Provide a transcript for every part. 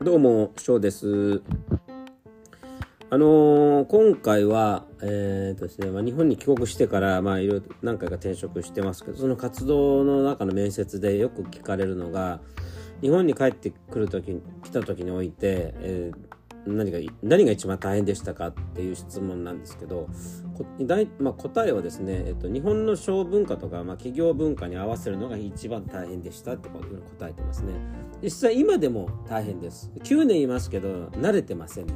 どうも、翔です。あのー、今回は、えーとですねまあ、日本に帰国してから、まあ、いろいろ何回か転職してますけど、その活動の中の面接でよく聞かれるのが、日本に帰ってくるとき、来た時において、えー何が何が一番大変でしたかっていう質問なんですけどまあ、答えはですね、えっと、日本の小文化とか、まあ、企業文化に合わせるのが一番大変でしたってことに答えてますね。実際今でも大変です。9年いますけど慣れてませんね。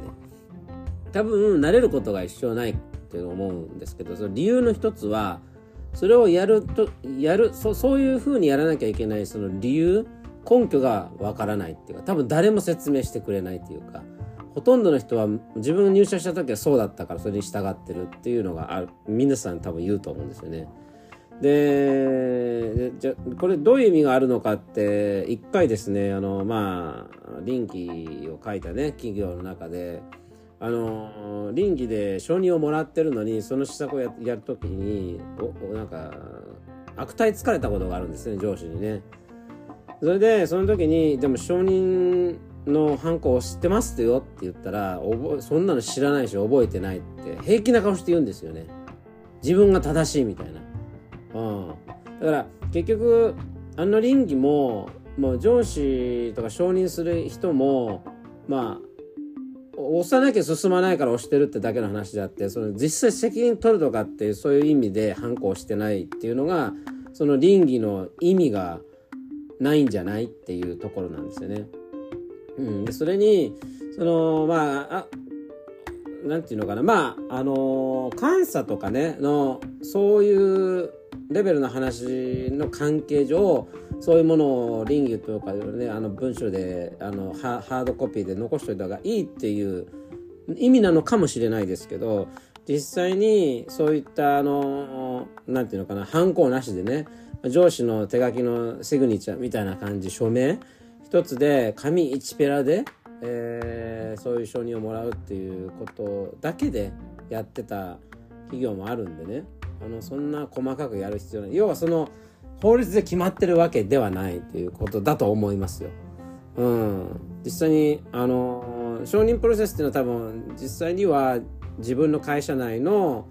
多分慣れることが一生ないって思うんですけどその理由の一つはそれをやるとやるそそういうふうにやらなきゃいけないその理由根拠がわからないっていうか多分誰も説明してくれないっていうかほとんどの人は自分が入社した時はそうだったからそれに従ってるっていうのがある皆さん多分言うと思うんですよね。でじゃこれどういう意味があるのかって一回ですねあのまあ臨機を書いたね企業の中であの臨機で承認をもらってるのにその施策をややる時におなんか悪態つかれたことがあるんですね上司にね。それでその時にでも承認のハンコを知ってますよって言ったら覚そんなの知らないし覚えてないって平気な顔して言うんですよね。自分が正しいみたいな、うん、だから結局あの倫理ももう上司とか承認する人もまあ押さなきゃ進まないから押してるってだけの話であってその実際責任取るとかっていうそういう意味で反抗してないっていうのがその倫理の意味がないんじゃないっていうところなんですよね。うん、でそれにそのまああなんていうのかな。まああの監査とかねのそういうレベルの話の関係上そういうものを倫理とかねあの文章であのハードコピーで残しといた方がいいっていう意味なのかもしれないですけど実際にそういったあのなんていうのかな犯行なしでね上司の手書きのシグニチャーみたいな感じ署名一つで紙1ペラで、えー、そういう承認をもらうっていうことだけでやってた企業もあるんでね。あのそんな細かくやる必要ない。要はその法律で決まってるわけではないということだと思いますよ。うん、実際にあの承認プロセスっていうのは多分実際には自分の会社内の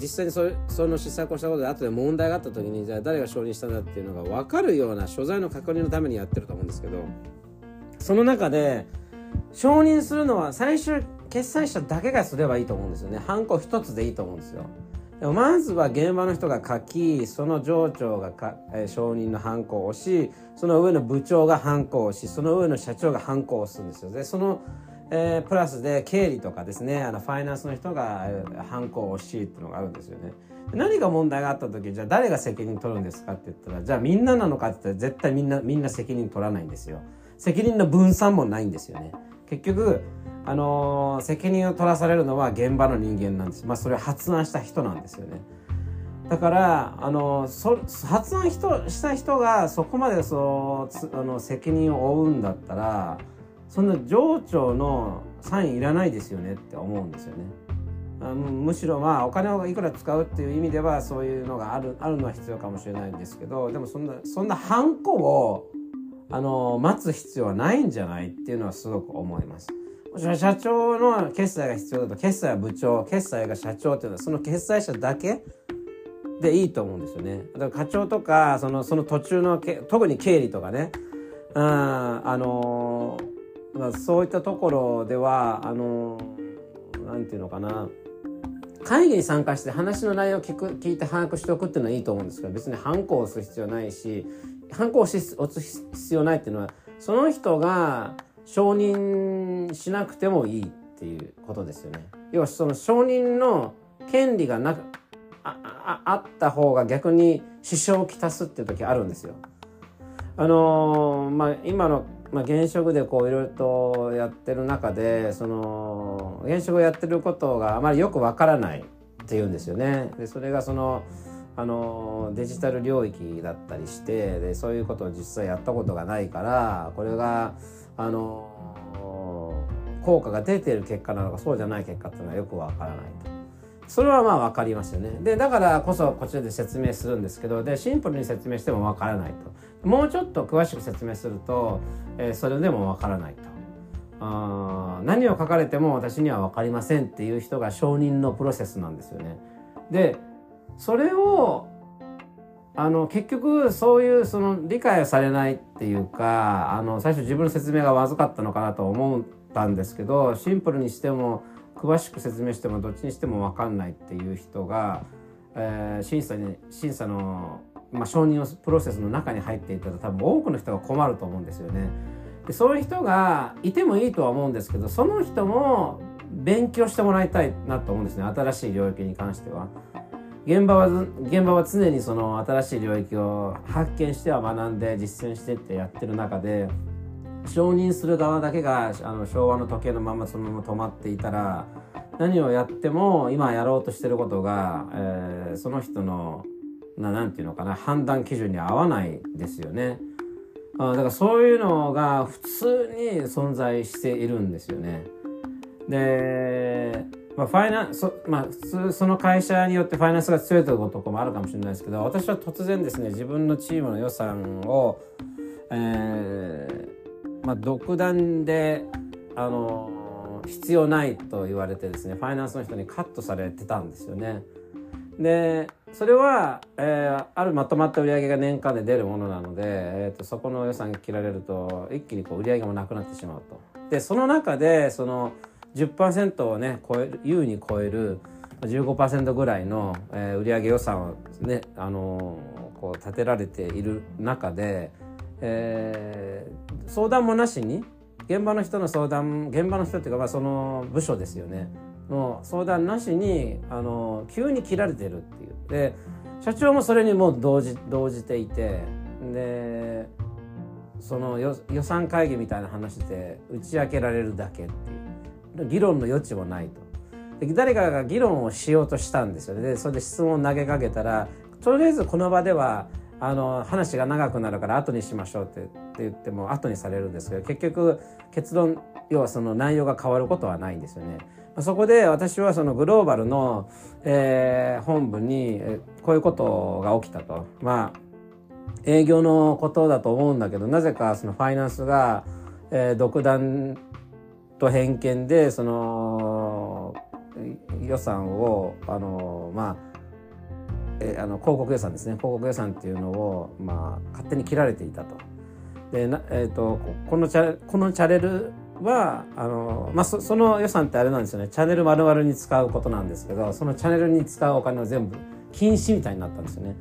実際にそその施策をしたことで後で問題があった時にじゃあ誰が承認したんだっていうのが分かるような所在の確認のためにやってると思うんですけどその中で承認するのは最終決済者だけがすればいいと思うんですよね。ハンコ一つでいいと思うんですよ。でもまずは現場の人が書きその上長がか、えー、承認のハンコをしその上の部長がハンコをしその上の社長がハンコを押すんですよ。でそのえー、プラスで経理とかですねあのファイナンスの人がハンコを押しいっていうのがあるんですよね。何が問題があった時じゃあ誰が責任取るんですかって言ったらじゃあみんななのかって言ったら絶対みんなみんな責任取らないんですよ。責任の分散もないんですよね。結局あのー、責任を取らされるのは現場の人間なんです。まあそれ発案した人なんですよね。だからあのそ発案人した人がそこまでそうあの責任を負うんだったらそんな上長のサインいらないですよねって思うんですよね。むしろまあお金をいくら使うっていう意味ではそういうのがあるあるのは必要かもしれないんですけどでもそんなそんなハンコをあの待つ必要はないんじゃないっていうのはすごく思います。社長の決済が必要だと決済は部長決済が社長っていうのはその決済者だけでいいと思うんですよね。だから課長とかそのその途中の特に経理とかねああのまあ、そういったところではあのなんていうのかな会議に参加して話の内容を聞く聞いて把握しておくっていうのはいいと思うんですけど別にハンコを押す必要ないしハンコを押す必要ないっていうのはその人が承認しなくてもいいっていうことですよね。要はその承認の権利がなくあああった方が逆に支障をきたすっていう時あるんですよ。あのー、まあ今のまあ、現職でこういろいろとやってる中でその現職をやってることがあまりよくわからないっていうんですよね。でそれがそのあのデジタル領域だったりしてでそういうことを実際やったことがないからこれがあの効果が出てる結果なのかそうじゃない結果っていうのはよくわからないと。それはまあ分かりますよね。で、だからこそこちらで説明するんですけど、で、シンプルに説明しても分からないと。もうちょっと詳しく説明すると、えー、それでも分からないと。あ何を書かれても私には分かりませんっていう人が承認のプロセスなんですよね。でそれをあの結局そういうその理解をされないっていうかあの最初自分の説明がまずかったのかなと思ったんですけどシンプルにしても詳しく説明してもどっちにしても分かんないっていう人が、えー、審査に審査の、まあ、承認のプロセスの中に入っていたら多分多くの人が困ると思うんですよね。でそういう人がいてもいいとは思うんですけどその人も勉強してもらいたいなと思うんですね新しい領域に関しては。現場は現場は常にその新しい領域を発見しては学んで実践してってやってる中で承認する側だけがあの昭和の時計のままそのまま止まっていたら何をやっても今やろうとしてることが、えー、その人のななんていうのかな判断基準に合わないですよね。あだからそういうのが普通に存在しているんですよね。でまあ、ファイナンそまあ、普通その会社によってファイナンスが強いとこもあるかもしれないですけど私は突然ですね自分のチームの予算を、えーまあ、独断であの必要ないと言われてですねファイナンスの人にカットされてたんですよね。でそれは、えー、あるまとまった売り上げが年間で出るものなので、えーと、そこの予算切られると一気にこう売り上げもなくなってしまうと。でその中でその10%をね超える優に超える15%ぐらいの、えー、売上予算をね、あのー、こう立てられている中で、えー、相談もなしに現場の人の相談現場の人っていうか、まあ、その部署ですよねの相談なしに、あの、急に切られてるっていう。で社長もそれにもう同時同じていてでその予算会議みたいな話で打ち明けられるだけっていう。議論の余地もないと。で誰かが議論をしようとしたんですよね。でそれで質問を投げかけたらとりあえずこの場ではあの話が長くなるから後にしましょうって言っても後にされるんですけど結局結論要はその内容が変わることはないんですよね。そこで私はそのグローバルの、えー、本部にこういうことが起きたと。まあ営業のことだと思うんだけどなぜかそのファイナンスが、えー、独断と偏見でその予算をあのまあえあの広告予算ですね広告予算っていうのを、まあ、勝手に切られていたと。でなえーと、このチャこのチャンネルはあの、まあそ、その予算ってあれなんですよねチャンネル丸々に使うことなんですけどそのチャンネルに使うお金を全部禁止みたいになったんですよね。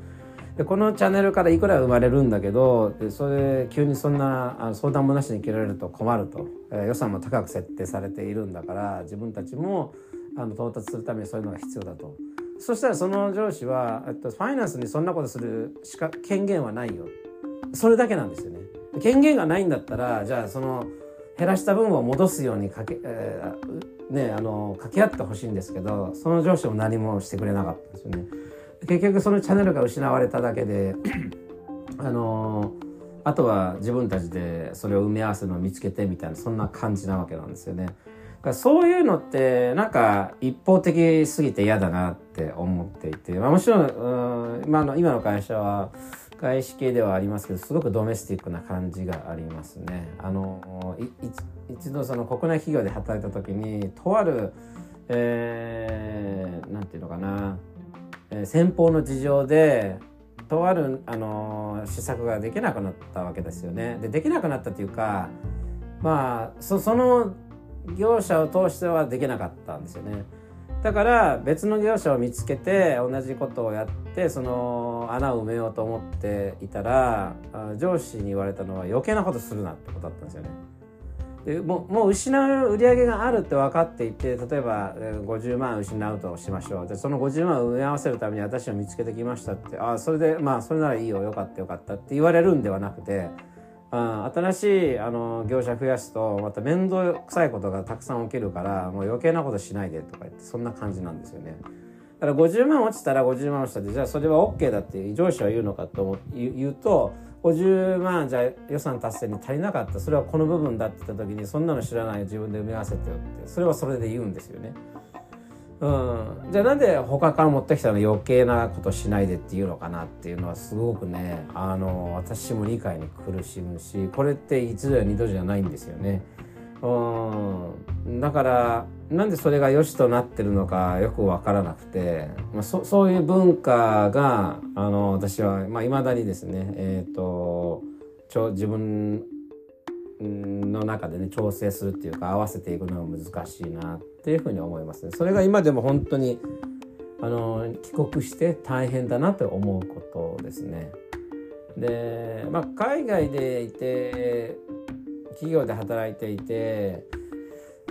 でこのチャンネルからいくら生まれるんだけどでそれ急にそんなあ相談もなしに切られると困ると、えー、予算も高く設定されているんだから自分たちもあの到達するためにそういうのが必要だとそしたらその上司は、えっと、ファイナンスにそんなことするしか権限はないよそれだけなんですよね権限がないんだったらじゃあその減らした分を戻すようにかけ、えー、ねあの掛け合ってほしいんですけどその上司も何もしてくれなかったんですよね。結局そのチャンネルが失われただけであのあとは自分たちでそれを埋め合わせるのを見つけてみたいなそんな感じなわけなんですよね。そういうのってなんか一方的すぎて嫌だなって思っていて、まあ、もちろん今の今の会社は外資系ではありますけどすごくドメスティックな感じがありますね。あの一度その国内企業で働いた時にとある、えー、ていうのかなえ、先方の事情でとある、あのー、施策ができなくなったわけですよね。でできなくなったというかまあその業者を通してはできなかったんですよね。だから別の業者を見つけて同じことをやってその穴を埋めようと思っていたら上司に言われたのは余計なことするなってことだったんですよね。でももう失う売り上げがあるって分かっていて例えば50万失うとしましょうでその50万を埋め合わせるために私を見つけてきましたってああそれでまあそれならいいよよかったよかったって言われるんではなくてあ新しいあの業者増やすとまた面倒くさいことがたくさん起きるからもう余計なことしないでとか言ってそんな感じなんですよね。だから50万落ちたら50万落ちたってじゃあそれは OK だって上司は言うのかと言うと50万じゃあ予算達成に足りなかったそれはこの部分だって言った時にそんなの知らない自分で埋め合わせてよってそれはそれで言うんですよね。うん、じゃあなんで他から持ってきたの余計なことしないでっていうのかなっていうのはすごくねあの私も理解に苦しむしこれって一度や二度じゃないんですよね。うんだからなんでそれが良しとなってるのかよく分からなくて、まあ、そそういう文化があの私はいまあ、未だにですねえっ、ー、とちょ自分の中でね調整するっていうか合わせていくのが難しいなっていうふうに思いますね。それが今でも本当にあの帰国して大変だなと思うことですね。で、まあ、海外でいて企業で働いていて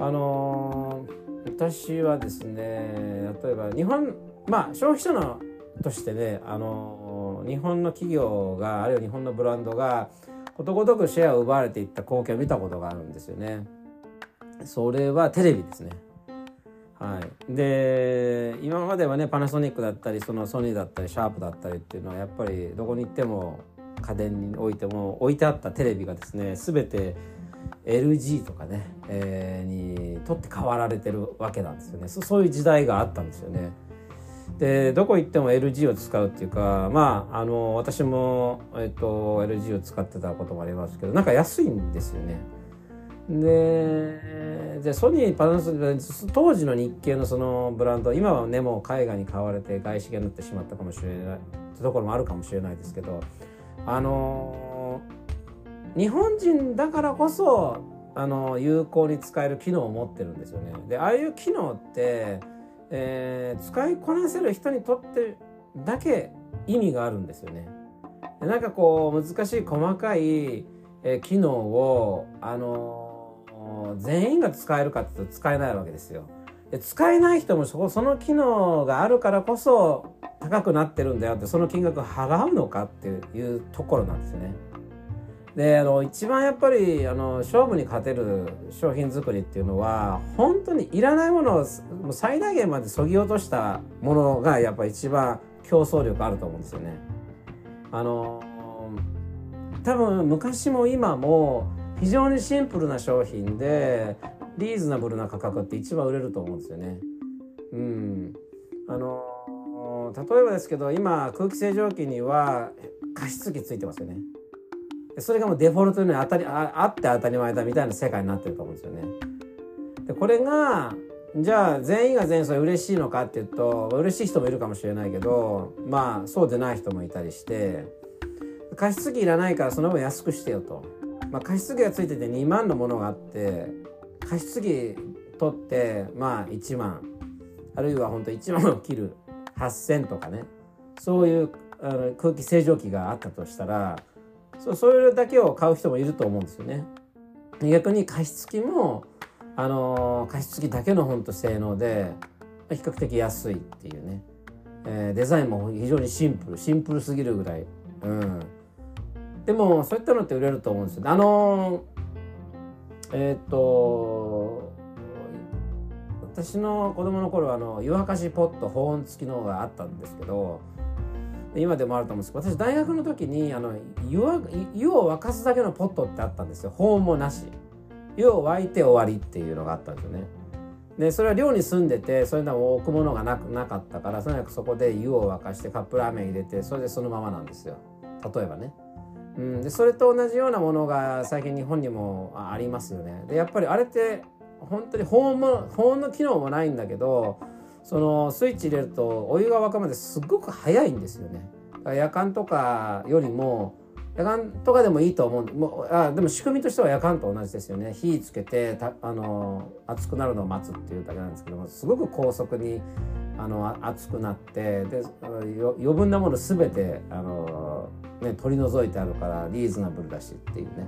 あの私はですね例えば日本まあ消費者のとしてねあの日本の企業があるいは日本のブランドがことごとくシェアを奪われていった光景を見たことがあるんですよね。それはテレビですね。はい、で今まではねパナソニックだったりそのソニーだったりシャープだったりっていうのはやっぱりどこに行っても家電に置いても置いてあったテレビがですね全て LG とかね、えー、にとって変わられてるわけなんですよねそういう時代があったんですよね。でどこ行っても LG を使うっていうかまああの私も、えっと、LG を使ってたこともありますけどなんか安いんですよね。ででソニーパナソニック当時の日系のそのブランド今はねもう海外に買われて外資系になってしまったかもしれないってところもあるかもしれないですけどあの日本人だからこそあの有効に使える機能を持ってるんですよね。でああいう機能ってえー、使いこなせる人にとってだけ意味があるんですよね。でなんかこう難しい細かい、えー、機能を、あの、全員が使えるかっていうと使えないわけですよ。で使えない人もそこその機能があるからこそ高くなってるんだよってその金額払うのかっていうところなんですよね。であの一番やっぱりあの勝負に勝てる商品作りっていうのは本当にいらないものを最大限までそぎ落としたものがやっぱ一番競争力あると思うんですよね。あの多分昔も今も非常にシンプルな商品でリーズナブルな価格って一番売れると思うんですよね。うん、あの例えばですけど今空気清浄機には加湿器ついてますよね。それがもうデフォルトに当たりああって当たり前だみたいな世界になってると思うんですよね。でこれがじゃあ全員が全員それ嬉しいのかっていうと嬉しい人もいるかもしれないけどまあそうでない人もいたりして加湿器いらないからその分安くしてよと、まあ、加湿器がついてて2万のものがあって加湿器取ってまあ1万。あるいは本当1万を切る8,000とかね。そういうあの空気清浄機があったとしたらそそれだけを買う人もいると思うんですよね。逆に加湿器もあの加湿器だけの本当性能で比較的安いっていうね、えー、デザインも非常にシンプルシンプルすぎるぐらい、うん、でもそういったのって売れると思うんですよ。あのえっ、と私の子供の頃あの湯沸かしポット保温付きのがあったんですけど今でもあると思うんですけど私大学の時にあの湯湯を沸かすだけのポットってあったんですよ。保温もなし。湯を沸いて終わりっていうのがあったんですよね。でそれは寮に住んでてそういうのを置くものがなくなかったからとにかくそこで湯を沸かしてカップラーメン入れてそれでそのままなんですよ。例えばね、うん、でそれと同じようなものが最近日本にもありますよね。でやっぱりあれって本当に保温も保温の機能もないんだけどそのスイッチ入れるとお湯が沸くまですっごく早いんですよね。夜間とかよりも夜間とかでもいいと思うもうあでも仕組みとしては夜間と同じですよね火つけてたあの熱くなるのを待つっていうだけなんですけどもすごく高速にあの熱くなってで余分なもの全てあの、ね、取り除いてあるからリーズナブルだしっていうね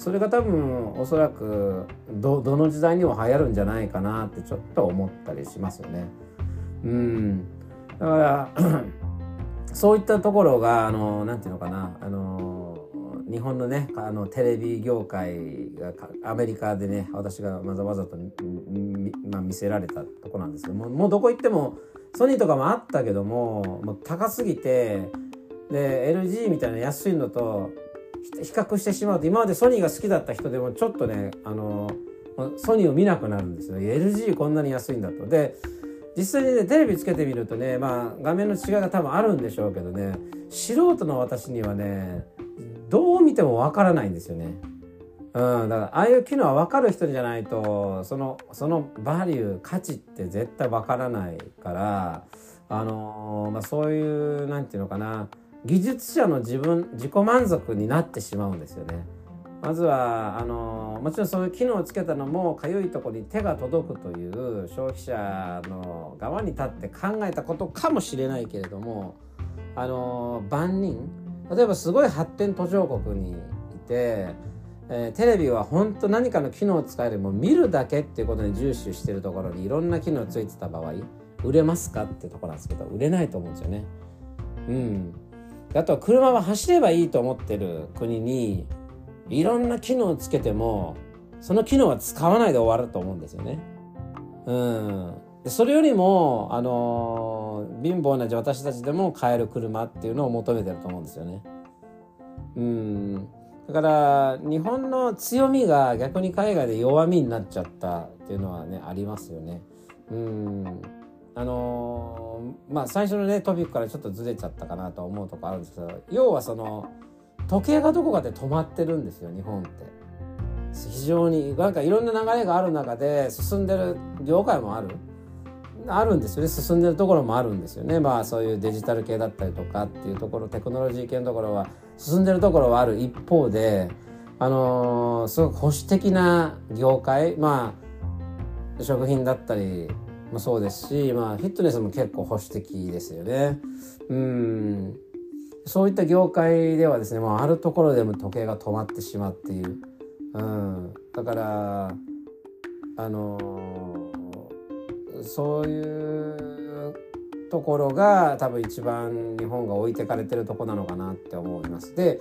それが多分おそらくどどの時代にも流行るんじゃないかなってちょっと思ったりしますよね。うんだから そういったところがあのなんていうのかなあの日本のねあのテレビ業界がアメリカでね私がわざわざと、まあ、見せられたとこなんですけどももうどこ行ってもソニーとかもあったけどももう高すぎてで LG みたいな安いのと比較してしまうと今までソニーが好きだった人でもちょっとねあのソニーを見なくなるんですよ LG こんなに安いんだと。で実際にねテレビつけてみるとねまあ画面の違いが多分あるんでしょうけどね素人の私にはねどう見てもわからないんですよね。うん、だからああいう機能は分かる人じゃないとそのそのバリュー価値って絶対分からないからあのーまあ、そういうなんていうのかな技術者の自分自己満足になってしまうんですよね。まずはあのもちろんそういう機能をつけたのもかゆいところに手が届くという消費者の側に立って考えたことかもしれないけれどもあの万人例えばすごい発展途上国にいて、えー、テレビは本当何かの機能を使えるも見るだけっていうことに重視してるところにいろんな機能ついてた場合売れますかってところなんですけど売れないと思うんですよね。うん、あとは車は走ればいいと思ってる国にいろんな機能をつけてもその機能は使わないで終わると思うんですよね。うん、でそれよりも、あのー、貧乏な私たちでも買える車っていうのを求めてると思うんですよね。うんだから日本の強みが逆に海外で弱みになっちゃったっていうのはねありますよね。うんあのー、まあ最初のねトピックからちょっとずれちゃったかなと思うとこあるんですけど要はその時計がどこかで止まってるんですよ日本って。非常になんかいろんな流れがある中で進んでる業界もある。あるんですよね。進んでるところもあるんですよね。まあそういうデジタル系だったりとかっていうところテクノロジー系のところは進んでるところはある。一方であのー、すごく保守的な業界まあ食品だったりもそうですし、まあ、フィットネスも結構保守的ですよね。うんそういった業界ではですね、もうあるところでも時計が止まってしまっていう。うん、だからあのー、そういうところが多分一番日本が置いてかれてるとこなのかなって思います。で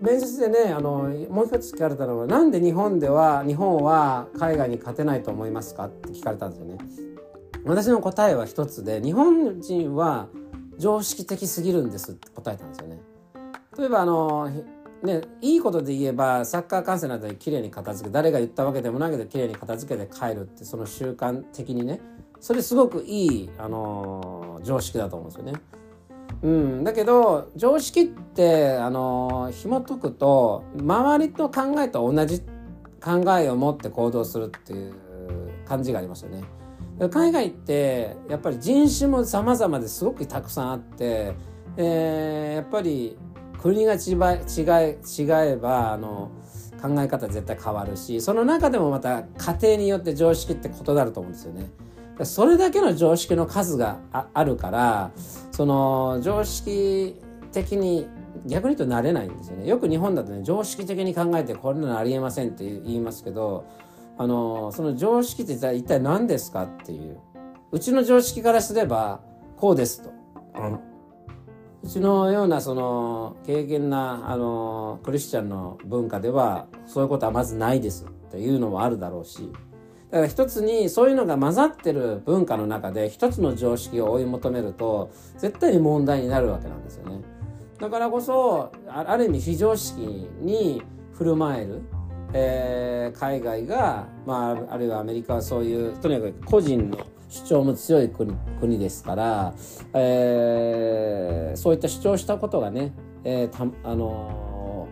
面接でねあのもう一つ聞かれたのはなんで日本では日本は海外に勝てないと思いますか？って聞かれたんですよね。私の答えは一つで日本人は常識的すぎるんですって答えたんですよね。例えばあのね、いいことで言えばサッカー観戦なんて綺麗に片付け誰が言ったわけでもないけど綺麗に片付けて帰るってその習慣的にねそれすごくいい、あの常識だと思うんですよね。うん、だけど常識ってあの紐解くと周りと考えと同じ考えを持って行動するっていう感じがありますよね。海外ってやっぱり人種も様々ですごくたくさんあって、えー、やっぱり国が違い違えばあの考え方絶対変わるしその中でもまた家庭によって常識って異なると思うんですよね。それだけの常識の数があるからその常識的に逆に言うとなれないんですよね。よく日本だとね常識的に考えてこれなのありえませんって言いますけどあのその常識って一体何ですかっていううちの常識からすればこうですと。うちのようなその経験なあのクリスチャンの文化ではそういうことはまずないですっていうのもあるだろうしだから一つにそういうのが混ざってる文化の中で一つの常識を追い求めると絶対に問題になるわけなんですよね。だからこそある意味非常識に振る舞えるえー、海外が、まあ、あるいはアメリカはそういうとにかく個人の主張も強い国国ですから、えー、そういった主張したことがね、えー、たあの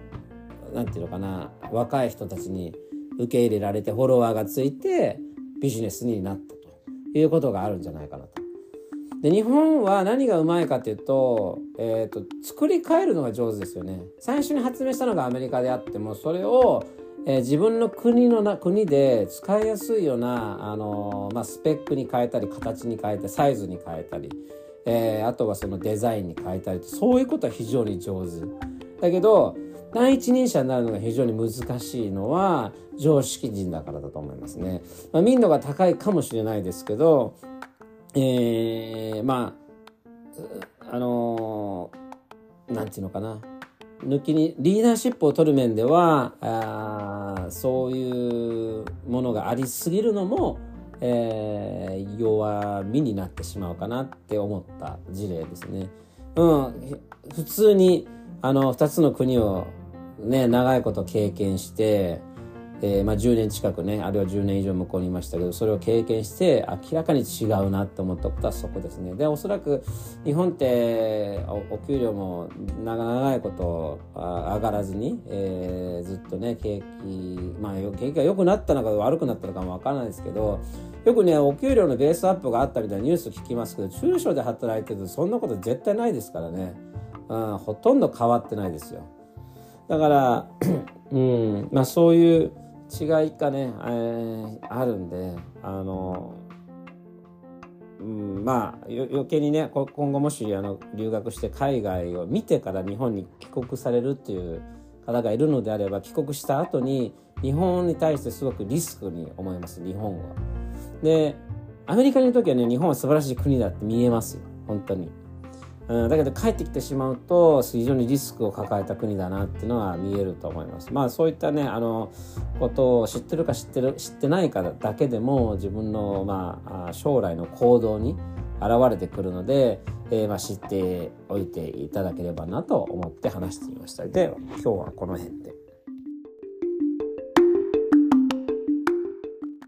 ー、なんていうのかな若い人たちに受け入れられてフォロワーがついてビジネスになったということがあるんじゃないかなと。で日本は何がうまいかというと,、えーと作り変えるのが上手ですよね。最初に発明したのがアメリカであってもそれをえー、自分の国のな国で使いやすいような、あのー、まあ、スペックに変えたり形に変えてサイズに変えたり、えー、あとはそのデザインに変えたりそういうことは非常に上手。だけど第一人者になるのが非常に難しいのは常識人だからだと思いますね。まあ、民度が高いかもしれないですけど、えー、まああのー、なんていうのかな抜きにリーダーシップを取る面ではあそういうものがありすぎるのも、えー、弱みになってしまうかなって思った事例ですね。うん、普通にあの2つの国をね長いこと経験して、えー、まあ、10年近くねあるいは10年以上向こうにいましたけどそれを経験して明らかに違うなって思ったことはそこですね。でおそらく日本ってお給料も長いこと上がらずに、えー、ずっとね景気まあ景気が良くなったのか悪くなったのかも分からないですけどよくねお給料のベースアップがあったみたいなニュース聞きますけど中小で働いてるとそんなこと絶対ないですからね、うん、ほとんど変わってないですよ。だから うんまあそういう違いがね、えー、あるんであの、うん、まあ余計にね今後もしあの留学して海外を見てから日本に帰国されるっていう方がいるのであれば帰国した後に日本に対してすごくリスクに思います日本は。でアメリカにいる時はね日本は素晴らしい国だって見えますよ本当に。うん、だけど帰ってきてしまうと非常にリスクを抱えた国だなっていうのは見えると思います。まあそういったねあのことを知ってるか知ってる知ってないかだけでも自分のまあ将来の行動に現れてくるので、えー、まあ知っておいていただければなと思って話してみました。で今日はこの辺で。